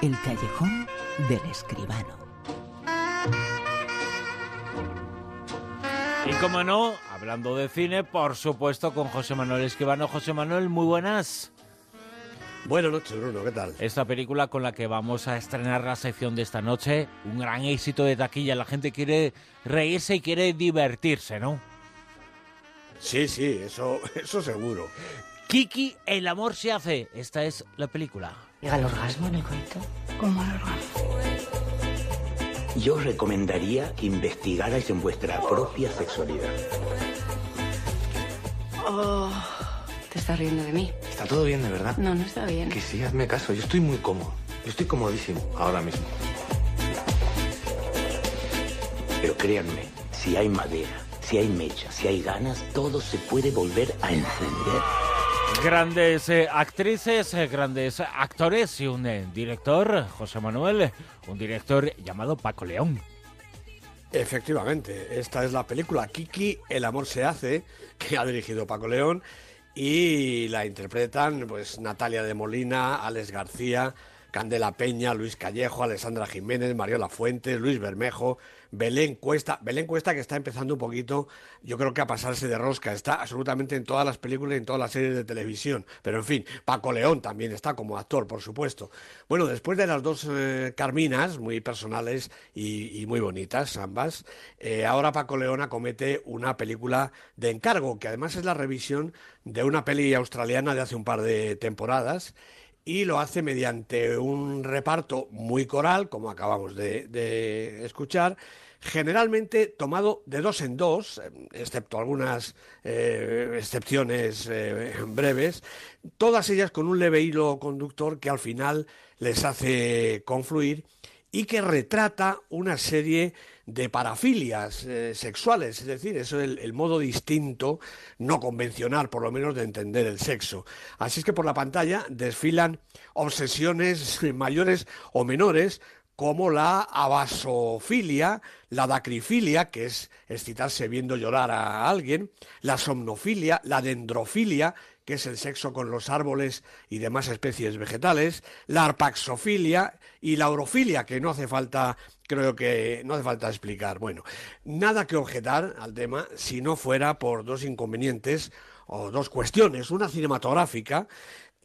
El callejón del escribano. Y como no, hablando de cine, por supuesto con José Manuel Escribano. José Manuel, muy buenas. Buenas noches, Bruno, ¿qué tal? Esta película con la que vamos a estrenar la sección de esta noche, un gran éxito de taquilla. La gente quiere reírse y quiere divertirse, ¿no? Sí, sí, eso, eso seguro. Kiki, el amor se hace. Esta es la película. ¿Llega el orgasmo en el coito? ¿Cómo el orgasmo? Yo os recomendaría que investigarais en vuestra propia sexualidad. Oh, te estás riendo de mí. Está todo bien, de verdad. No, no está bien. Que sí, hazme caso. Yo estoy muy cómodo. Yo estoy comodísimo ahora mismo. Pero créanme, si hay madera, si hay mecha, si hay ganas, todo se puede volver a encender. Grandes eh, actrices, eh, grandes actores y un eh, director, José Manuel, un director llamado Paco León. Efectivamente, esta es la película Kiki, El amor se hace, que ha dirigido Paco León y la interpretan pues Natalia de Molina, Alex García, Candela Peña, Luis Callejo, Alessandra Jiménez, Mariola Fuentes, Luis Bermejo, Belén Cuesta. Belén Cuesta que está empezando un poquito, yo creo que a pasarse de rosca. Está absolutamente en todas las películas y en todas las series de televisión. Pero en fin, Paco León también está como actor, por supuesto. Bueno, después de las dos eh, Carminas, muy personales y, muy bonitas ambas, eh, ahora Paco León acomete una película de encargo, que además es la revisión de una peli australiana de hace un par de temporadas y lo hace mediante un reparto muy coral, como acabamos de, escuchar, generalmente tomado de dos en dos, excepto algunas eh, excepciones eh, breves, todas ellas con un leve hilo conductor que al final les hace confluir y que retrata una serie de parafilias eh, sexuales, es decir, eso es el, modo distinto, no convencional por lo menos, de entender el sexo. Así es que por la pantalla desfilan obsesiones mayores o menores, como la abasofilia, la dacrifilia, que es excitarse viendo llorar a alguien, la somnofilia, la dendrofilia, que es el sexo con los árboles y demás especies vegetales, la arpaxofilia y la orofilia, que no hace falta, creo que no hace falta explicar. Bueno, nada que objetar al tema si no fuera por dos inconvenientes o dos cuestiones. Una cinematográfica,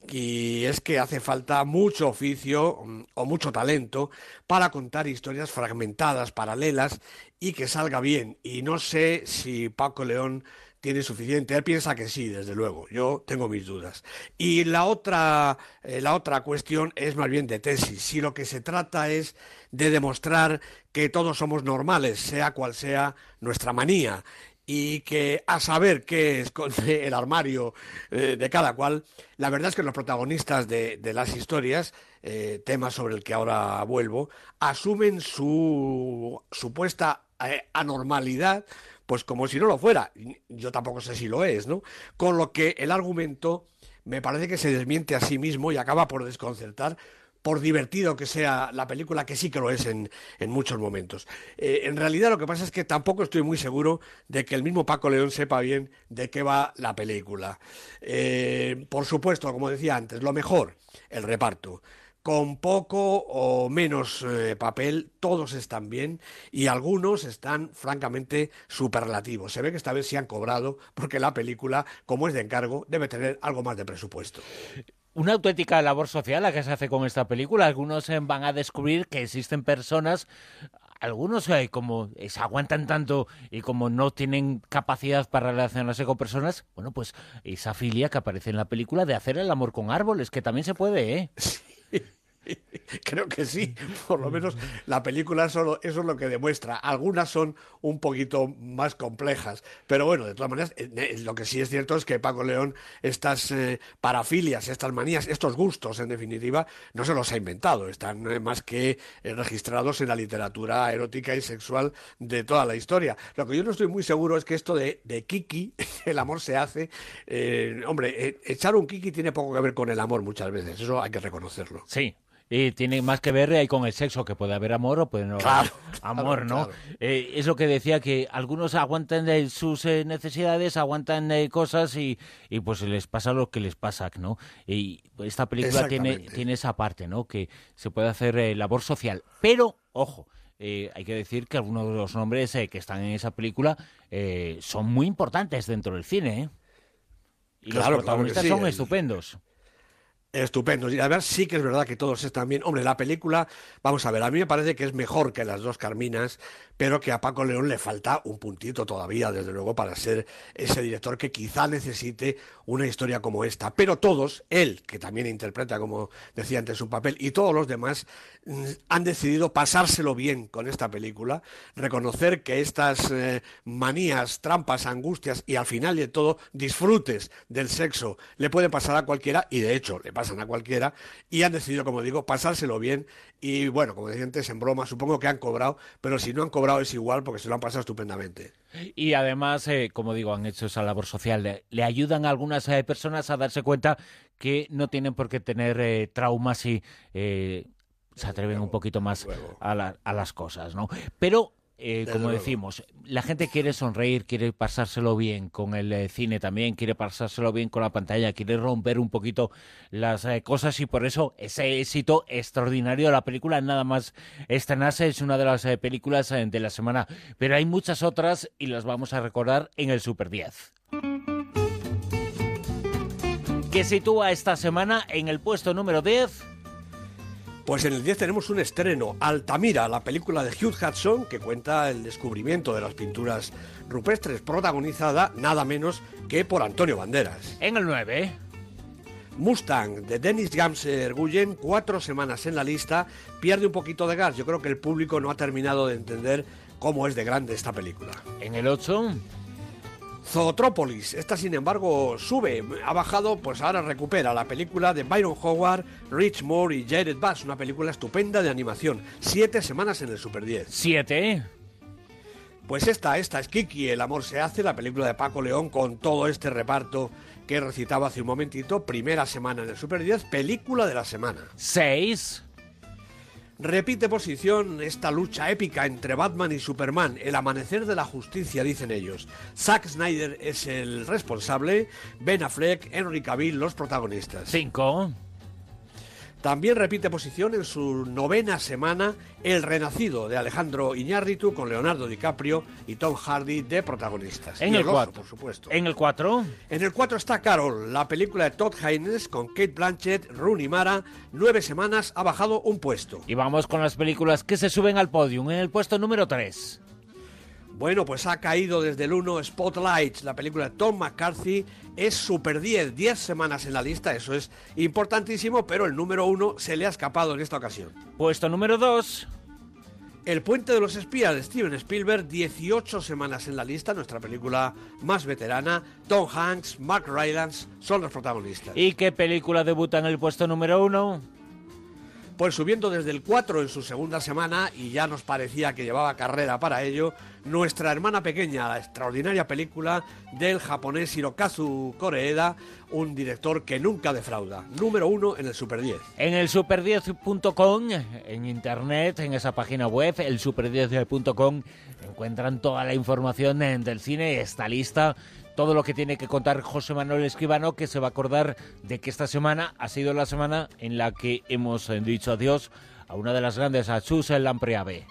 y es que hace falta mucho oficio mm, o mucho talento para contar historias fragmentadas, paralelas y que salga bien. Y no sé si Paco León tiene suficiente. Él piensa que sí, desde luego. Yo tengo mis dudas. Y la otra, eh, la otra cuestión es más bien de tesis. Si lo que se trata es de demostrar que todos somos normales, sea cual sea nuestra manía, y que a saber qué esconde el armario eh, de cada cual, la verdad es que los protagonistas de, las historias, eh, tema sobre el que ahora vuelvo, asumen su supuesta anormalidad pues como si no lo fuera. Yo tampoco sé si lo es, ¿no? Con lo que el argumento me parece que se desmiente a sí mismo y acaba por desconcertar por divertido que sea la película, que sí que lo es en, muchos momentos. Eh, en realidad lo que pasa es que tampoco estoy muy seguro de que el mismo Paco León sepa bien de qué va la película. Eh, por supuesto, como decía antes, lo mejor, el reparto con poco o menos eh, papel, todos están bien y algunos están francamente superlativos. Se ve que esta vez se han cobrado porque la película, como es de encargo, debe tener algo más de presupuesto. Una auténtica labor social la que se hace con esta película. Algunos eh, van a descubrir que existen personas algunos eh, como se aguantan tanto y como no tienen capacidad para relacionarse con personas, bueno, pues esa filia que aparece en la película de hacer el amor con árboles, que también se puede, ¿eh? Creo que sí, por lo menos la película solo eso es lo que demuestra. Algunas son un poquito más complejas, pero bueno, de todas maneras, eh, eh, lo que sí es cierto es que Paco León estas eh, parafilias, estas manías, estos gustos, en definitiva, no se los ha inventado, están más que registrados en la literatura erótica y sexual de toda la historia. Lo que yo no estoy muy seguro es que esto de, de Kiki, el amor se hace, hombre, echar un Kiki tiene poco que ver con el amor muchas veces, eso hay que reconocerlo. Sí, Y tiene más que ver ahí con el sexo, que puede haber amor o puede no haber Claro, amor, ¿no? claro. Eh, es lo que decía, que algunos aguantan eh, sus eh, necesidades, aguantan eh, cosas y, y pues les pasa lo que les pasa, ¿no? Y esta película tiene, tiene esa parte, ¿no? Que se puede hacer eh, labor social. Pero, ojo, eh, hay que decir que algunos de los nombres eh, que están en esa película eh, son muy importantes dentro del cine, ¿eh? Y Claro, los protagonistas sí, son estupendos. Estupendo. Y además sí que es verdad que todos están bien. Hombre, la película, vamos a ver, a mí me parece que es mejor que las dos Carminas, pero que a Paco León le falta un puntito todavía, desde luego, para ser ese director que quizá necesite una historia como esta. Pero todos, él, que también interpreta, como decía antes, un papel, y todos los demás, mm, han decidido pasárselo bien con esta película, reconocer que estas eh, manías, trampas, angustias y al final de todo disfrutes del sexo le puede pasar a cualquiera y de hecho le pasan a cualquiera y han decidido, como digo, pasárselo bien y bueno, como decía antes, en broma, supongo que han cobrado, pero si no han cobrado es igual porque se lo han pasado estupendamente. Y además, eh, como digo, han hecho esa labor social. Le, le ayudan a algunas eh, personas a darse cuenta que no tienen por qué tener eh, traumas y se atreven un poquito más a, la- a las cosas, ¿no? Pero, eh, como luego. decimos, la gente quiere sonreír, quiere pasárselo bien con el eh, cine también, quiere pasárselo bien con la pantalla, quiere romper un poquito las eh, cosas y por eso ese éxito extraordinario de la película, nada más estrenarse, es una de las eh, películas de la semana. Pero hay muchas otras y las vamos a recordar en el Super 10. Que sitúa esta semana en el puesto número 10. Pues en el 10 tenemos un estreno, Altamira, la película de Hugh Hudson que cuenta el descubrimiento de las pinturas rupestres, protagonizada nada menos que por Antonio Banderas. En el 9. Mustang de Dennis Gamser Guyen, cuatro semanas en la lista, pierde un poquito de gas. Yo creo que el público no ha terminado de entender cómo es de grande esta película. En el 8. Zootrópolis, esta sin embargo sube, ha bajado, pues ahora recupera la película de Byron Howard, Rich Moore y Jared Bass, una película estupenda de animación. Siete semanas en el Super 10. 7. Pues esta, esta es Kiki, El amor se hace, la película de Paco León con todo este reparto que recitaba hace un momentito. Primera semana en el Super 10, película de la semana. 6. Repite posición esta lucha épica entre Batman y Superman, el amanecer de la justicia, dicen ellos. Zack Snyder es el responsable, Ben Affleck, Henry Cavill los protagonistas. 5. También repite posición en su novena semana El Renacido de Alejandro Iñárritu con Leonardo DiCaprio y Tom Hardy de protagonistas. En Y el oso, 4. por supuesto. En el 4. En el 4 está Carol, la película de Todd Haynes con Kate Blanchett, Rooney Mara. Nueve semanas ha bajado un puesto. Y vamos con las películas que se suben al podium. En el puesto número 3. Bueno, pues ha caído desde el 1 Spotlight, la película de Tom McCarthy. Es Super 10, 10 semanas en la lista, eso es importantísimo, pero el número 1 se le ha escapado en esta ocasión. Puesto número 2. El puente de los espías de Steven Spielberg, 18 semanas en la lista, nuestra película más veterana. Tom Hanks, Mark Rylance son los protagonistas. ¿Y qué película debuta en el puesto número 1? Pues subiendo desde el 4 en su segunda semana, y ya nos parecía que llevaba carrera para ello, nuestra hermana pequeña, la extraordinaria película del japonés Hirokazu Koreeda, un director que nunca defrauda. Número 1 en el Super 10. En el super10.com, en internet, en esa página web, el super10.com, encuentran toda la información del cine, esta lista, todo lo que tiene que contar José Manuel Escribano, que se va a acordar de que esta semana ha sido la semana en la que hemos eh, dicho adiós a una de las grandes, a Chus el Lampreave.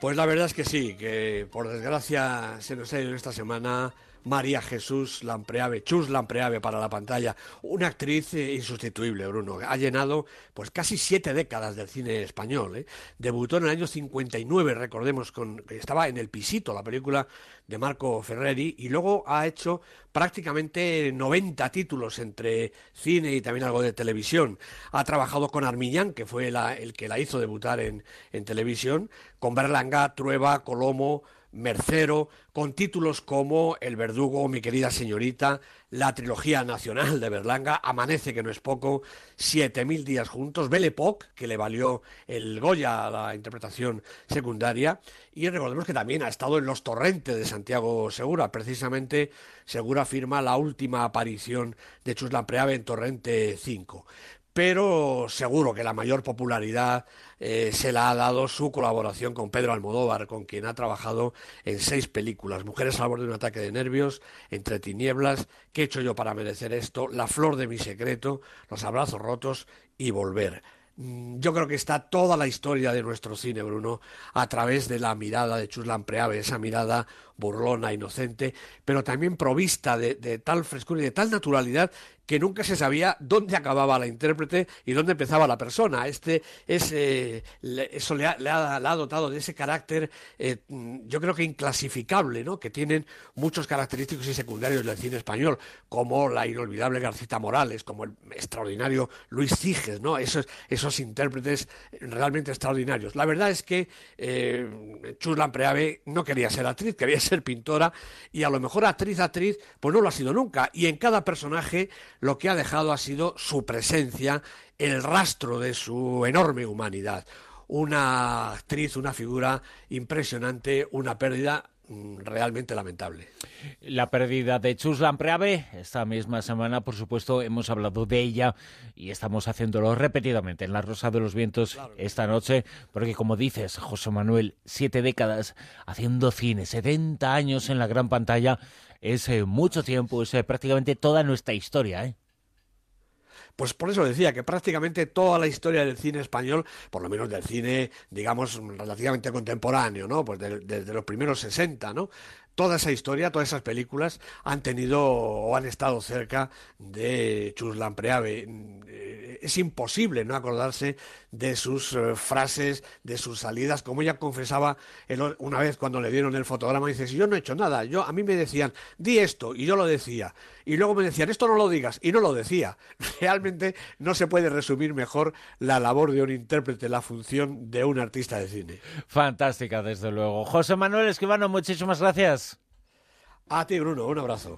Pues la verdad es que sí, que por desgracia se nos ha ido esta semana María Jesús Lampreave, Chus Lampreave para la pantalla, una actriz eh, insustituible, Bruno. Ha llenado pues casi siete décadas del cine español. ¿eh? Debutó en el año 59, recordemos, con, estaba en El Pisito, la película de Marco Ferreri, y luego ha hecho prácticamente 90 títulos entre cine y también algo de televisión. Ha trabajado con Armiñán, que fue el que la hizo debutar en, en televisión, con Berlanga, Trueba, Colomo, Mercero, con títulos como El Verdugo, Mi querida señorita, la trilogía nacional de Berlanga, Amanece, que no es poco, Siete mil días juntos, Belle Époque, que le valió el Goya a la interpretación secundaria, y recordemos que también ha estado en Los Torrentes de Santiago Segura, precisamente Segura firma la última aparición de Chus Lampreave en Torrente 5. Pero seguro que la mayor popularidad eh, se la ha dado su colaboración con Pedro Almodóvar, con quien ha trabajado en seis películas, Mujeres al borde de un ataque de nervios, Entre tinieblas, ¿Qué he hecho yo para merecer esto?, La flor de mi secreto, Los abrazos rotos y Volver. Mm, yo creo que está toda la historia de nuestro cine, Bruno, a través de la mirada de Chuslan Preave, esa mirada burlona, inocente, pero también provista de, tal frescura y de tal naturalidad que nunca se sabía dónde acababa la intérprete y dónde empezaba la persona. Este es, eso le ha, le, ha, dotado de ese carácter, eh, yo creo que inclasificable, ¿no? que tienen muchos característicos y secundarios del cine español, como la inolvidable Garcita Morales, como el extraordinario Luis Siges, ¿no? esos, intérpretes realmente extraordinarios. La verdad es que eh, Chuslan Preave no quería ser actriz, quería ser pintora y a lo mejor actriz, actriz, pues no lo ha sido nunca. Y en cada personaje lo que ha dejado ha sido su presencia, el rastro de su enorme humanidad. Una actriz, una figura impresionante, una pérdida realmente lamentable. La pérdida de Chuslan Preave, esta misma semana, por supuesto, hemos hablado de ella y estamos haciéndolo repetidamente en La Rosa de los Vientos claro. esta noche, porque como dices, José Manuel, siete décadas haciendo cine, 70 años en la gran pantalla, es eh, mucho tiempo, es eh, prácticamente toda nuestra historia, ¿eh? Pues por eso decía que prácticamente toda la historia del cine español, por lo menos del cine, digamos, relativamente contemporáneo, ¿no? Pues de, desde los primeros 60, ¿no? Toda esa historia, todas esas películas han tenido o han estado cerca de Chuslan Preave. Es imposible no acordarse de sus uh, frases, de sus salidas, como ella confesaba una vez cuando le dieron el fotograma, dice, si yo no he hecho nada, yo a mí me decían, di esto, y yo lo decía, y luego me decían, esto no lo digas, y no lo decía. Realmente no se puede resumir mejor la labor de un intérprete, la función de un artista de cine. Fantástica, desde luego. José Manuel Esquivano, muchísimas gracias. A ti, Bruno, un abrazo.